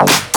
you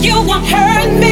You won't hurt me.